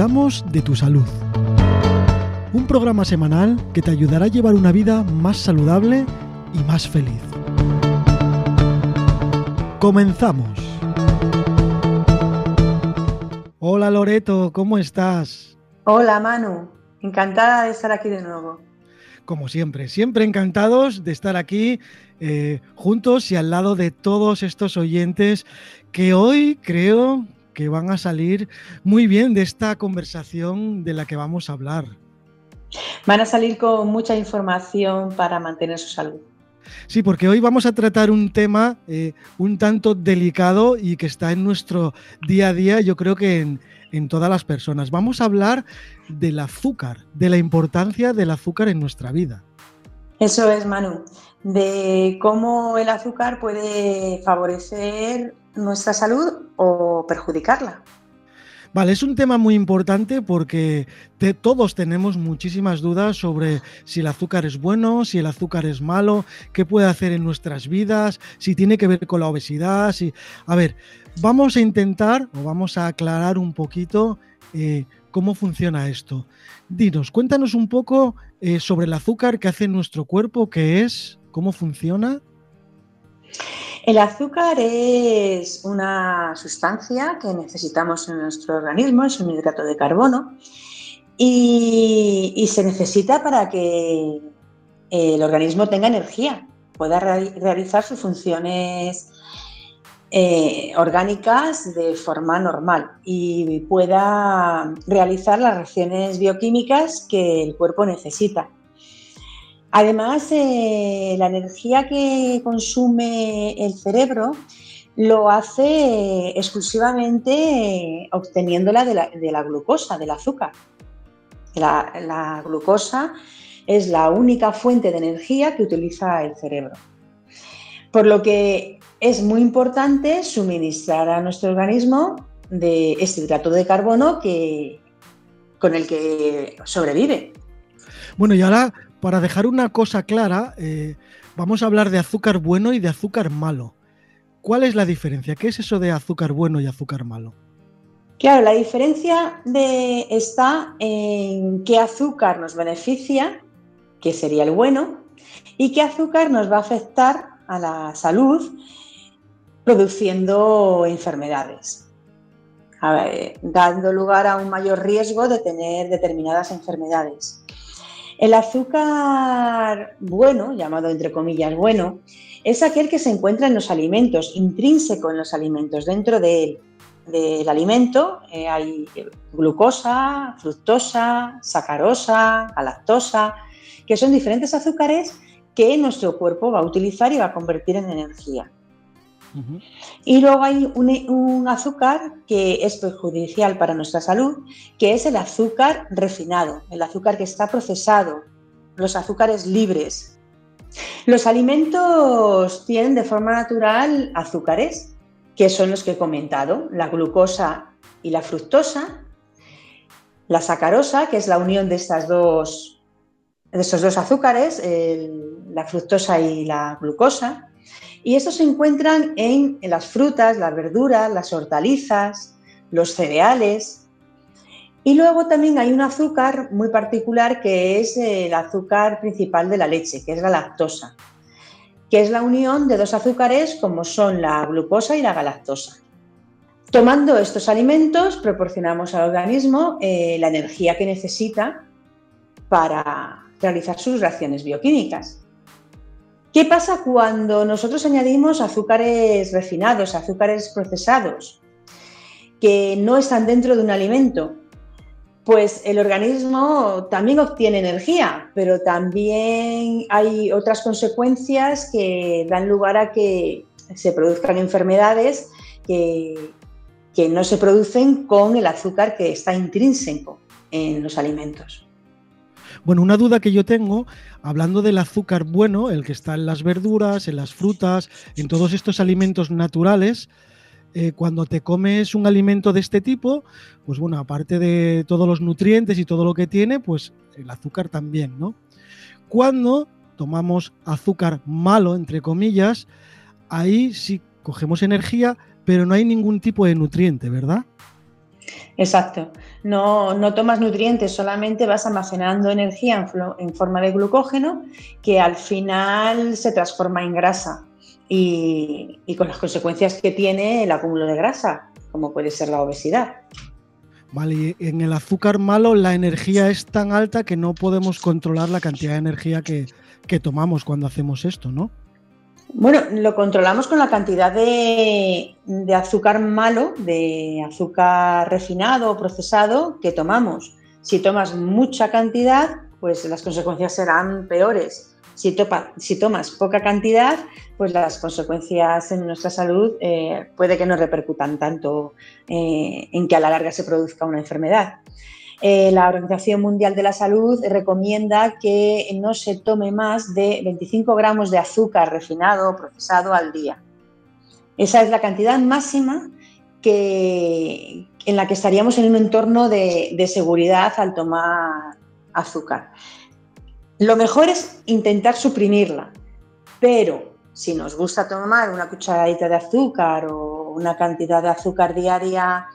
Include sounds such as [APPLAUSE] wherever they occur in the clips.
Cuidamos de tu salud. Un programa semanal que te ayudará a llevar una vida más saludable y más feliz. Comenzamos. Hola Loreto, ¿cómo estás? Hola Manu, encantada de estar aquí de nuevo. Como siempre, siempre encantados de estar aquí eh, juntos y al lado de todos estos oyentes que hoy creo que van a salir muy bien de esta conversación de la que vamos a hablar. Van a salir con mucha información para mantener su salud. Sí, porque hoy vamos a tratar un tema eh, un tanto delicado y que está en nuestro día a día, yo creo que en, en todas las personas. Vamos a hablar del azúcar, de la importancia del azúcar en nuestra vida. Eso es, Manu, de cómo el azúcar puede favorecer nuestra salud o perjudicarla. Vale, es un tema muy importante porque todos tenemos muchísimas dudas sobre si el azúcar es bueno, si el azúcar es malo, qué puede hacer en nuestras vidas, si tiene que ver con la obesidad. Si... A ver, vamos a intentar o vamos a aclarar un poquito eh, cómo funciona esto. Dinos, cuéntanos un poco eh, sobre el azúcar que hace nuestro cuerpo, qué es, cómo funciona. El azúcar es una sustancia que necesitamos en nuestro organismo, es un hidrato de carbono y, se necesita para que el organismo tenga energía, pueda realizar sus funciones eh, orgánicas de forma normal y pueda realizar las reacciones bioquímicas que el cuerpo necesita. Además, eh, la energía que consume el cerebro lo hace exclusivamente obteniéndola de la, glucosa, del azúcar. La, glucosa es la única fuente de energía que utiliza el cerebro. Por lo que es muy importante suministrar a nuestro organismo de este hidrato de carbono que, con el que sobrevive. Bueno, y ahora para dejar una cosa clara, eh, vamos a hablar de azúcar bueno y de azúcar malo. ¿Cuál es la diferencia? ¿Qué es eso de azúcar bueno y azúcar malo? Claro, la diferencia está en qué azúcar nos beneficia, que sería el bueno, y qué azúcar nos va a afectar a la salud produciendo enfermedades, dando lugar a un mayor riesgo de tener determinadas enfermedades. El azúcar bueno, llamado entre comillas bueno, es aquel que se encuentra en los alimentos, intrínseco en los alimentos. Dentro del alimento eh, hay glucosa, fructosa, sacarosa, galactosa, que son diferentes azúcares que nuestro cuerpo va a utilizar y va a convertir en energía. Y luego hay un, azúcar que es perjudicial para nuestra salud, que es el azúcar refinado, el azúcar que está procesado, los azúcares libres. Los alimentos tienen de forma natural azúcares, que son los que he comentado, la glucosa y la fructosa, la sacarosa, que es la unión de, estas dos, de estos dos azúcares, la fructosa y la glucosa, y estos se encuentran en, las frutas, las verduras, las hortalizas, los cereales. Y luego también hay un azúcar muy particular que es el azúcar principal de la leche, que es la lactosa, que es la unión de dos azúcares como son la glucosa y la galactosa. Tomando estos alimentos proporcionamos al organismo eh, la energía que necesita para realizar sus reacciones bioquímicas. ¿Qué pasa cuando nosotros añadimos azúcares refinados, azúcares procesados, que no están dentro de un alimento? Pues el organismo también obtiene energía, pero también hay otras consecuencias que dan lugar a que se produzcan enfermedades que, no se producen con el azúcar que está intrínseco en los alimentos. Bueno, una duda que yo tengo, hablando del azúcar bueno, el que está en las verduras, en las frutas, en todos estos alimentos naturales, eh, cuando te comes un alimento de este tipo, pues bueno, aparte de todos los nutrientes y todo lo que tiene, pues el azúcar también, ¿no? Cuando tomamos azúcar malo, entre comillas, ahí sí cogemos energía, pero no hay ningún tipo de nutriente, ¿verdad? Exacto. No, no, tomas nutrientes, solamente vas almacenando energía en, forma de glucógeno que al final se transforma en grasa y, con las consecuencias que tiene el acúmulo de grasa, como puede ser la obesidad. Vale, en el azúcar malo la energía es tan alta que no podemos controlar la cantidad de energía que, que tomamos cuando hacemos esto, ¿no? Bueno, lo controlamos con la cantidad de, azúcar malo, de azúcar refinado o procesado que tomamos. Si tomas mucha cantidad, pues las consecuencias serán peores. Si, tomas poca cantidad, pues las consecuencias en nuestra salud eh, puede que no repercutan tanto eh, en que a la larga se produzca una enfermedad. Eh, la Organización Mundial de la Salud recomienda que no se tome más de 25 gramos de azúcar refinado o procesado al día. Esa es la cantidad máxima que, en la que estaríamos en un entorno de, de seguridad al tomar azúcar. Lo mejor es intentar suprimirla, pero si nos gusta tomar una cucharadita de azúcar o una cantidad de azúcar diaria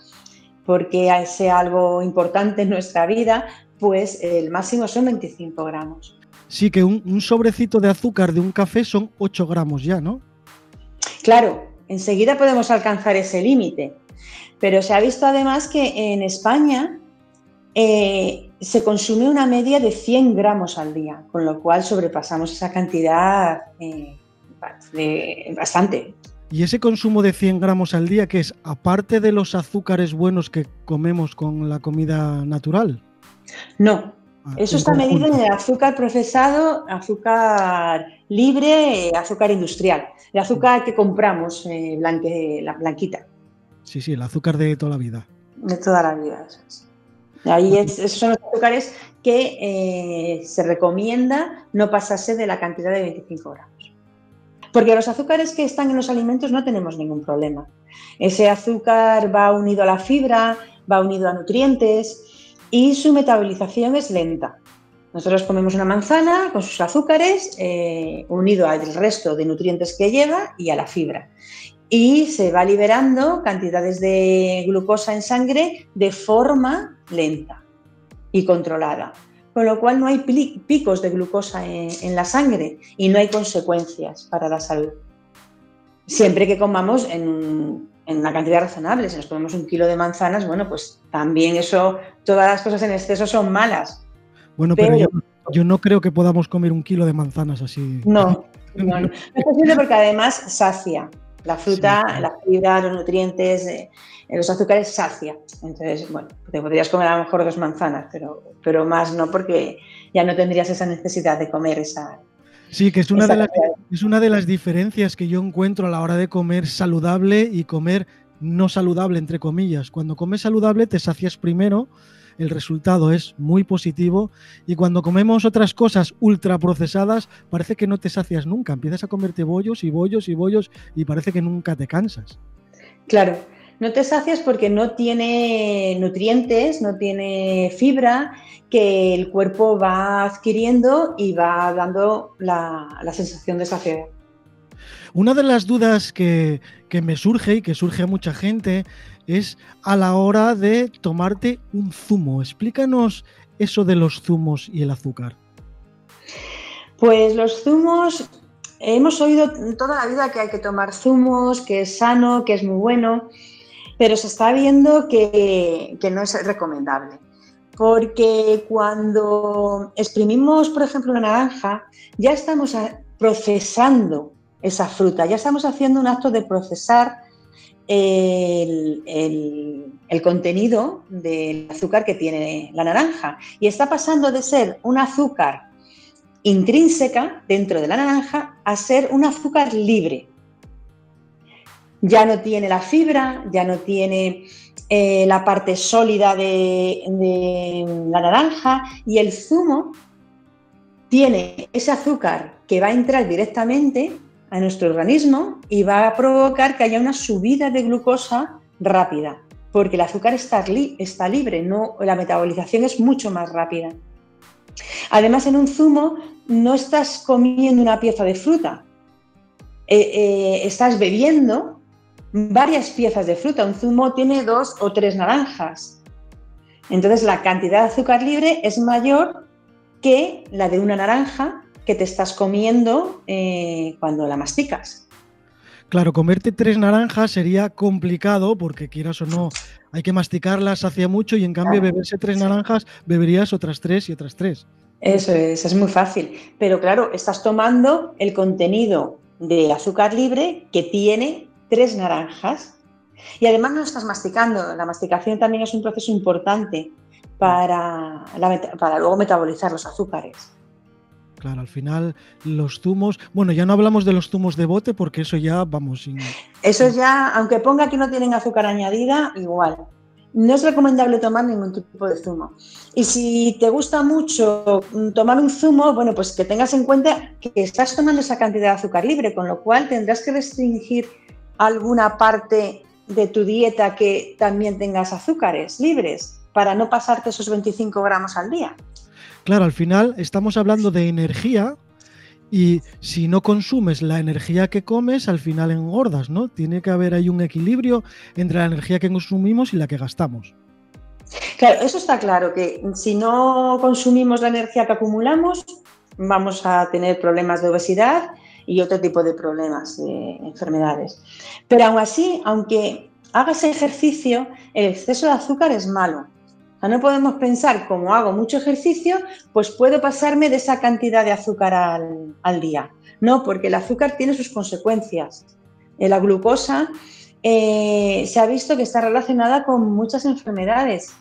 porque sea algo importante en nuestra vida, pues el máximo son 25 gramos. Sí, que un, sobrecito de azúcar de un café son 8 gramos ya, ¿no? Claro, enseguida podemos alcanzar ese límite, pero se ha visto además que en España eh, se consume una media de 100 gramos al día, con lo cual sobrepasamos esa cantidad eh, bastante. ¿Y ese consumo de 100 gramos al día, que es aparte de los azúcares buenos que comemos con la comida natural? No, ah, eso está medido en el azúcar procesado, azúcar libre, azúcar industrial, el azúcar que compramos, eh, la blanquita. Sí, sí, el azúcar de toda la vida. De toda la vida, eso es. Ahí esos son los azúcares que eh, se recomienda no pasarse de la cantidad de 25 gramos. Porque los azúcares que están en los alimentos no tenemos ningún problema. Ese azúcar va unido a la fibra, va unido a nutrientes y su metabolización es lenta. Nosotros comemos una manzana con sus azúcares, eh, unido al resto de nutrientes que lleva y a la fibra. Y se va liberando cantidades de glucosa en sangre de forma lenta y controlada con lo cual no hay picos de glucosa en, la sangre y no hay consecuencias para la salud. Siempre que comamos en, una cantidad razonable, si nos comemos un kilo de manzanas, bueno, pues también eso, todas las cosas en exceso son malas. Bueno, pero, yo, no creo que podamos comer un kilo de manzanas así. No, no, no. [LAUGHS] es posible porque además sacia. La fruta, la fibra, los nutrientes, eh, los azúcares sacia. Entonces, bueno, te podrías comer a lo mejor dos manzanas, pero, pero más no porque ya no tendrías esa necesidad de comer esa... Sí, que es una, de las, es una de las diferencias que yo encuentro a la hora de comer saludable y comer no saludable, entre comillas. Cuando comes saludable te sacias primero, el resultado es muy positivo y cuando comemos otras cosas ultra procesadas parece que no te sacias nunca, empiezas a comerte bollos y bollos y bollos y parece que nunca te cansas. Claro, no te sacias porque no tiene nutrientes, no tiene fibra que el cuerpo va adquiriendo y va dando la, sensación de saciedad. Una de las dudas que, que me surge y que surge a mucha gente es a la hora de tomarte un zumo. Explícanos eso de los zumos y el azúcar. Pues los zumos, hemos oído toda la vida que hay que tomar zumos, que es sano, que es muy bueno, pero se está viendo que, no es recomendable. Porque cuando exprimimos, por ejemplo, una naranja, ya estamos procesando esa fruta, ya estamos haciendo un acto de procesar el, contenido del azúcar que tiene la naranja y está pasando de ser un azúcar intrínseca dentro de la naranja a ser un azúcar libre. Ya no tiene la fibra, ya no tiene eh, la parte sólida de la naranja y el zumo tiene ese azúcar que va a entrar directamente a nuestro organismo y va a provocar que haya una subida de glucosa rápida, porque el azúcar está, libre, no, la metabolización es mucho más rápida. Además, en un zumo no estás comiendo una pieza de fruta, eh, eh, estás bebiendo varias piezas de fruta. Un zumo tiene dos o tres naranjas. Entonces la cantidad de azúcar libre es mayor que la de una naranja que te estás comiendo eh, cuando la masticas. Claro, comerte tres naranjas sería complicado porque quieras o no, hay que masticarlas hacia mucho y en cambio beberse tres naranjas, beberías otras tres y otras tres. Eso es, es muy fácil. Pero claro, estás tomando el contenido de azúcar libre que tiene tres naranjas. Y además no estás masticando. La masticación también es un proceso importante para, para luego metabolizar los azúcares. Claro, al final los zumos, bueno, ya no hablamos de los zumos de bote porque eso ya vamos sin... Eso ya, aunque ponga que no tienen azúcar añadida, igual. No es recomendable tomar ningún tipo de zumo. Y si te gusta mucho tomar un zumo, bueno, pues que tengas en cuenta que estás tomando esa cantidad de azúcar libre, con lo cual tendrás que restringir alguna parte de tu dieta que también tengas azúcares libres para no pasarte esos 25 gramos al día. Claro, al final estamos hablando de energía y si no consumes la energía que comes, al final engordas, ¿no? Tiene que haber ahí un equilibrio entre la energía que consumimos y la que gastamos. Claro, eso está claro, que si no consumimos la energía que acumulamos, vamos a tener problemas de obesidad y otro tipo de problemas, de enfermedades. Pero aún así, aunque hagas ejercicio, el exceso de azúcar es malo no podemos pensar, como hago mucho ejercicio, pues puedo pasarme de esa cantidad de azúcar al, día. No, porque el azúcar tiene sus consecuencias. Eh, la glucosa eh, se ha visto que está relacionada con muchas enfermedades.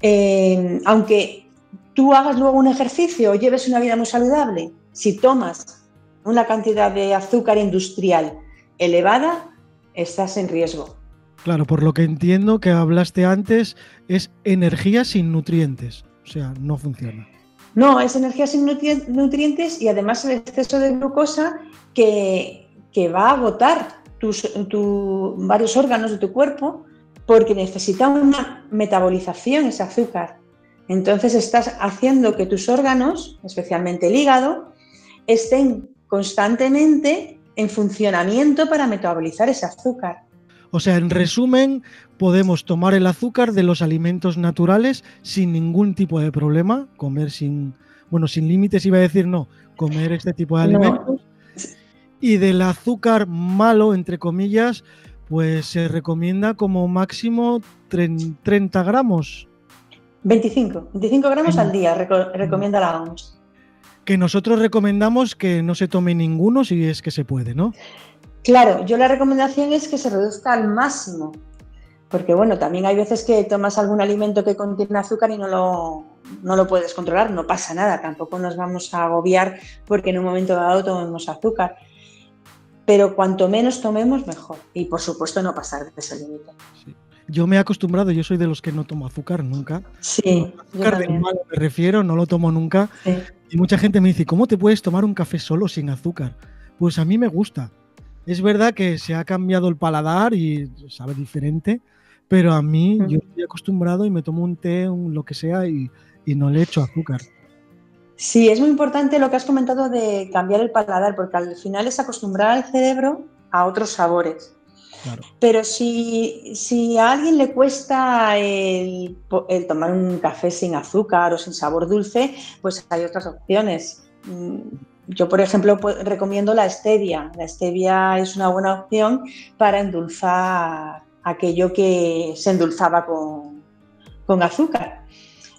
Eh, aunque tú hagas luego un ejercicio o lleves una vida muy saludable, si tomas una cantidad de azúcar industrial elevada, estás en riesgo. Claro, por lo que entiendo que hablaste antes, es energía sin nutrientes. O sea, no funciona. No, es energía sin nutrientes y además el exceso de glucosa que, va a agotar tus, varios órganos de tu cuerpo porque necesita una metabolización ese azúcar. Entonces estás haciendo que tus órganos, especialmente el hígado, estén constantemente en funcionamiento para metabolizar ese azúcar. O sea, en resumen, podemos tomar el azúcar de los alimentos naturales sin ningún tipo de problema, comer sin, bueno, sin límites iba a decir no, comer este tipo de alimentos. Y del azúcar malo, entre comillas, pues se recomienda como máximo 30 gramos. 25, 25 gramos al día, recomienda la OMS. Que nosotros recomendamos que no se tome ninguno si es que se puede, ¿no? Claro, yo la recomendación es que se reduzca al máximo, porque bueno, también hay veces que tomas algún alimento que contiene azúcar y no lo, no lo puedes controlar, no pasa nada, tampoco nos vamos a agobiar porque en un momento dado tomemos azúcar. Pero cuanto menos tomemos, mejor. Y por supuesto no pasar de ese límite. Yo me he acostumbrado, yo soy de los que no tomo azúcar nunca. Sí. Azúcar de malo me refiero, no lo tomo nunca. Y mucha gente me dice, ¿cómo te puedes tomar un café solo sin azúcar? Pues a mí me gusta. Es verdad que se ha cambiado el paladar y sabe diferente, pero a mí yo estoy acostumbrado y me tomo un té, un lo que sea y, no le echo azúcar. Sí, es muy importante lo que has comentado de cambiar el paladar, porque al final es acostumbrar al cerebro a otros sabores. Pero si, a alguien le cuesta el, tomar un café sin azúcar o sin sabor dulce, pues hay otras opciones. Yo, por ejemplo, recomiendo la stevia. La stevia es una buena opción para endulzar aquello que se endulzaba con, azúcar.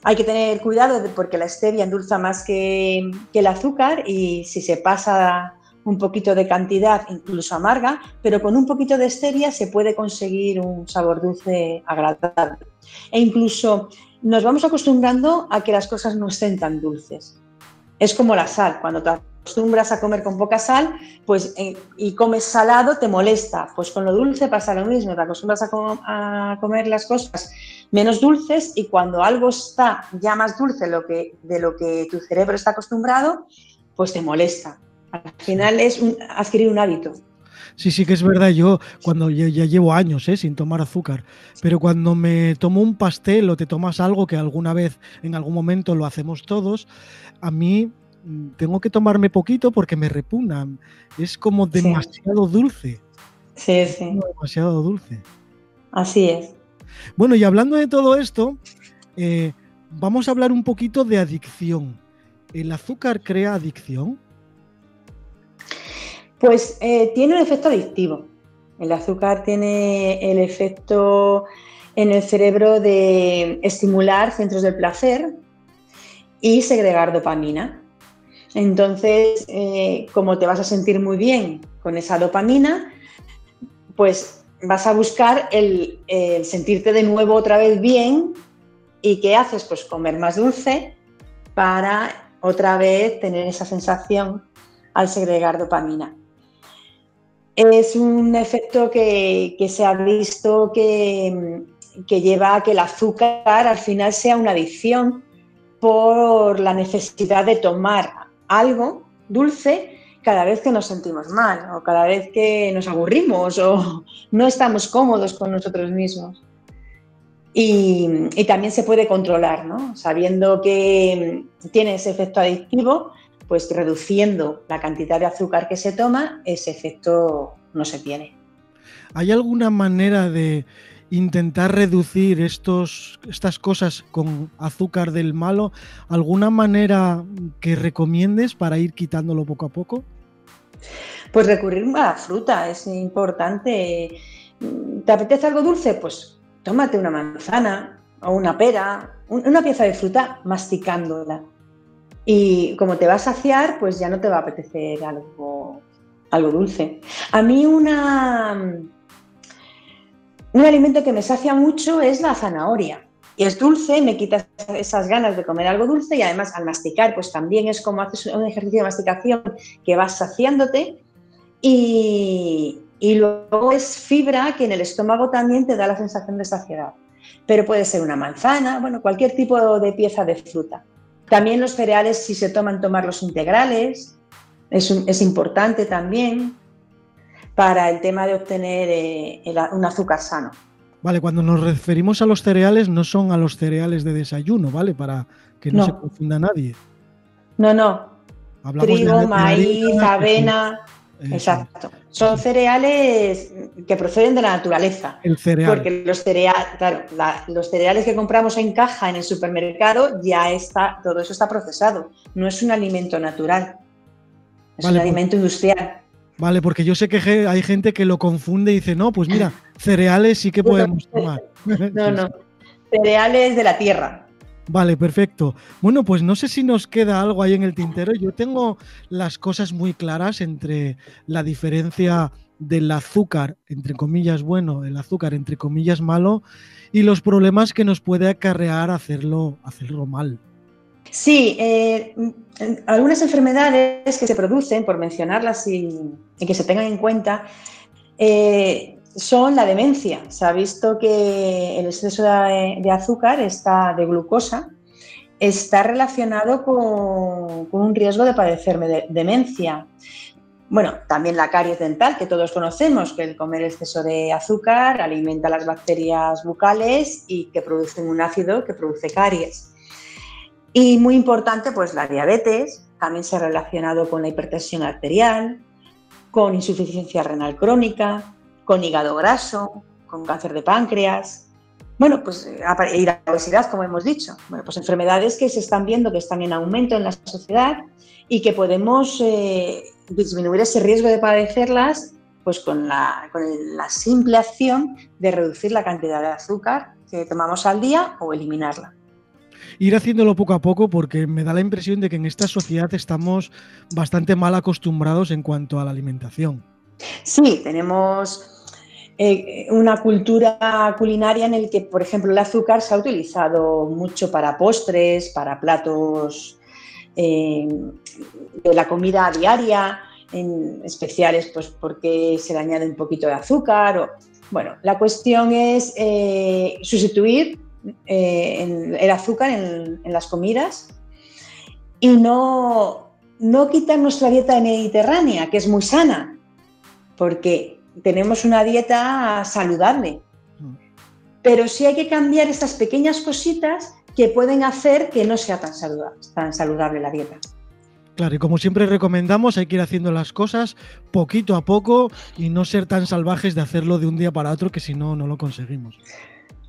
Hay que tener cuidado porque la stevia endulza más que, el azúcar y si se pasa un poquito de cantidad, incluso amarga, pero con un poquito de stevia se puede conseguir un sabor dulce agradable. E incluso nos vamos acostumbrando a que las cosas no estén tan dulces. Es como la sal, cuando acostumbras a comer con poca sal pues, eh, y comes salado, te molesta. Pues con lo dulce pasa lo mismo, te acostumbras a, comer las cosas menos dulces y cuando algo está ya más dulce lo que, de lo que tu cerebro está acostumbrado, pues te molesta. Al final es adquirir un hábito. Sí, sí que es verdad. Yo cuando ya, llevo años ¿eh? sin tomar azúcar, pero cuando me tomo un pastel o te tomas algo que alguna vez, en algún momento lo hacemos todos, a mí tengo que tomarme poquito porque me repugna. Es como demasiado dulce. Sí, sí. demasiado dulce. Así es. Bueno, y hablando de todo esto, eh, vamos a hablar un poquito de adicción. ¿El azúcar crea adicción? Pues eh, tiene un efecto adictivo. El azúcar tiene el efecto en el cerebro de estimular centros del placer y segregar dopamina. Entonces, eh, como te vas a sentir muy bien con esa dopamina, pues vas a buscar el, sentirte de nuevo otra vez bien. ¿Y qué haces? Pues comer más dulce para otra vez tener esa sensación al segregar dopamina. Es un efecto que, se ha visto que, que, lleva a que el azúcar al final sea una adicción por la necesidad de tomar algo dulce cada vez que nos sentimos mal o cada vez que nos aburrimos o no estamos cómodos con nosotros mismos. Y, también se puede controlar, ¿no? Sabiendo que tiene ese efecto adictivo, pues reduciendo la cantidad de azúcar que se toma, ese efecto no se tiene. ¿Hay alguna manera de intentar reducir estos, estas cosas con azúcar del malo? ¿Alguna manera que recomiendes para ir quitándolo poco a poco? Pues recurrir a la fruta es importante. ¿Te apetece algo dulce? Pues tómate una manzana o una pera, una pieza de fruta masticándola. Y como te va a saciar, pues ya no te va a apetecer algo, algo dulce. A mí una, un alimento que me sacia mucho es la zanahoria. Y es dulce, me quita esas ganas de comer algo dulce y además al masticar, pues también es como haces un ejercicio de masticación que vas saciándote y, luego es fibra que en el estómago también te da la sensación de saciedad. Pero puede ser una manzana, bueno, cualquier tipo de pieza de fruta. También los cereales, si se toman, tomarlos integrales, es, es importante también para el tema de obtener eh, un azúcar sano. Vale, cuando nos referimos a los cereales, no son a los cereales de desayuno, ¿vale? Para que no, se confunda nadie. No, no. Trigo, maíz, avena. Exacto. Son cereales que proceden de la naturaleza. El cereal. Porque los cereales, claro, los cereales que compramos en caja en el supermercado ya está, todo eso está procesado. No es un alimento natural. Es un pues alimento industrial. Vale, porque yo sé que hay gente que lo confunde y dice, no, pues mira, cereales sí que podemos tomar. [LAUGHS] No, no, [LAUGHS] cereales de la tierra. Vale, perfecto. Bueno, pues no sé si nos queda algo ahí en el tintero. Yo tengo las cosas muy claras entre la diferencia del azúcar, entre comillas, bueno, el azúcar, entre comillas, malo, y los problemas que nos puede acarrear hacerlo, hacerlo mal. Sí, eh, algunas enfermedades que se producen, por mencionarlas y, que se tengan en cuenta, eh, son la demencia. Se ha visto que el exceso de, azúcar, está, de glucosa, está relacionado con, un riesgo de padecer demencia. Bueno, también la caries dental, que todos conocemos, que el comer exceso de azúcar alimenta las bacterias bucales y que producen un ácido que produce caries. Y muy importante, pues la diabetes, también se ha relacionado con la hipertensión arterial, con insuficiencia renal crónica, con hígado graso, con cáncer de páncreas. Bueno, pues y la obesidad, como hemos dicho. Bueno, pues enfermedades que se están viendo que están en aumento en la sociedad y que podemos eh, disminuir ese riesgo de padecerlas pues con la, con la simple acción de reducir la cantidad de azúcar que tomamos al día o eliminarla ir haciéndolo poco a poco porque me da la impresión de que en esta sociedad estamos bastante mal acostumbrados en cuanto a la alimentación. Sí, tenemos eh, una cultura culinaria en el que, por ejemplo, el azúcar se ha utilizado mucho para postres, para platos eh, de la comida diaria, en especiales pues porque se le añade un poquito de azúcar. bueno, la cuestión es eh, sustituir eh, el azúcar en, las comidas y no, no quitar nuestra dieta mediterránea, que es muy sana, porque tenemos una dieta saludable. Pero sí hay que cambiar estas pequeñas cositas que pueden hacer que no sea tan saludable, tan saludable la dieta. Claro, y como siempre recomendamos, hay que ir haciendo las cosas poquito a poco y no ser tan salvajes de hacerlo de un día para otro que si no, no lo conseguimos.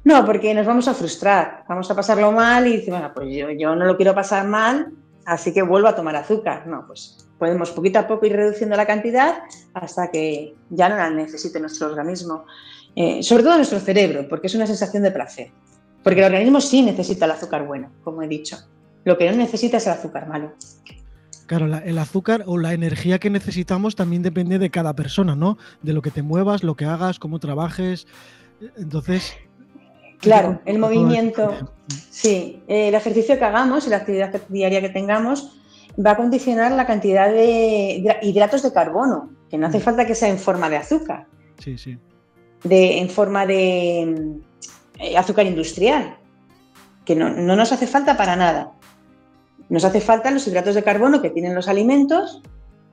No, porque nos vamos a frustrar, vamos a pasarlo mal y decimos, bueno, pues yo, no lo quiero pasar mal, así que vuelvo a tomar azúcar. No, pues podemos poquito a poco ir reduciendo la cantidad hasta que ya no la necesite nuestro organismo, eh, sobre todo nuestro cerebro, porque es una sensación de placer. Porque el organismo sí necesita el azúcar bueno, como he dicho. Lo que no necesita es el azúcar malo. Claro, el azúcar o la energía que necesitamos también depende de cada persona, ¿no? De lo que te muevas, lo que hagas, cómo trabajes. Entonces. Claro, el movimiento. Sí, el ejercicio que hagamos y la actividad diaria que tengamos va a condicionar la cantidad de hidratos de carbono, que no hace mm. falta que sea en forma de azúcar. Sí, sí. De, en forma de eh, azúcar industrial, que no nos hace falta para nada. Nos hace falta los hidratos de carbono que tienen los alimentos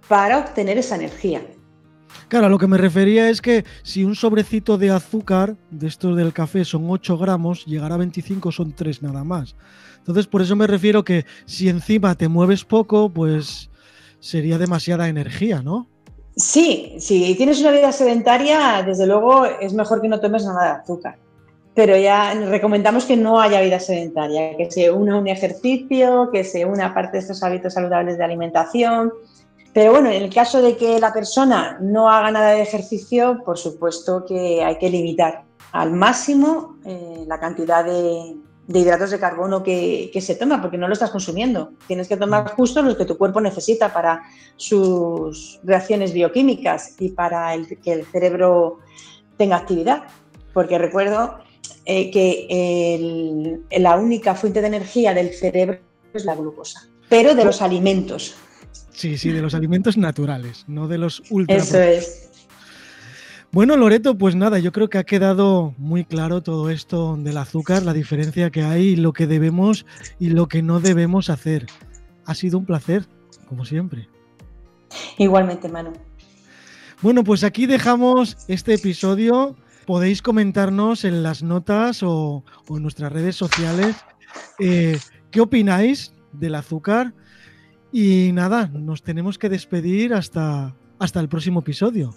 para obtener esa energía. Claro, lo que me refería es que si un sobrecito de azúcar de estos del café son 8 gramos, llegar a 25 son 3 nada más. Entonces, por eso me refiero que si encima te mueves poco, pues sería demasiada energía, ¿no? Sí, si tienes una vida sedentaria, desde luego es mejor que no tomes nada de azúcar pero ya recomendamos que no haya vida sedentaria, que se una un ejercicio, que se una parte de estos hábitos saludables de alimentación. Pero bueno, en el caso de que la persona no haga nada de ejercicio, por supuesto que hay que limitar al máximo eh, la cantidad de, hidratos de carbono que, se toma, porque no lo estás consumiendo. Tienes que tomar justo los que tu cuerpo necesita para sus reacciones bioquímicas y para que el cerebro tenga actividad. Porque recuerdo eh, que la única fuente de energía del cerebro es la glucosa, pero de los alimentos. Sí, sí, de los alimentos naturales, no de los ultra. Eso es. Bueno, Loreto, pues nada, yo creo que ha quedado muy claro todo esto del azúcar, la diferencia que hay, lo que debemos y lo que no debemos hacer. Ha sido un placer, como siempre. Igualmente, Manu. Bueno, pues aquí dejamos este episodio podéis comentarnos en las notas o, en nuestras redes sociales eh, qué opináis del azúcar. Y nada, nos tenemos que despedir hasta, hasta el próximo episodio.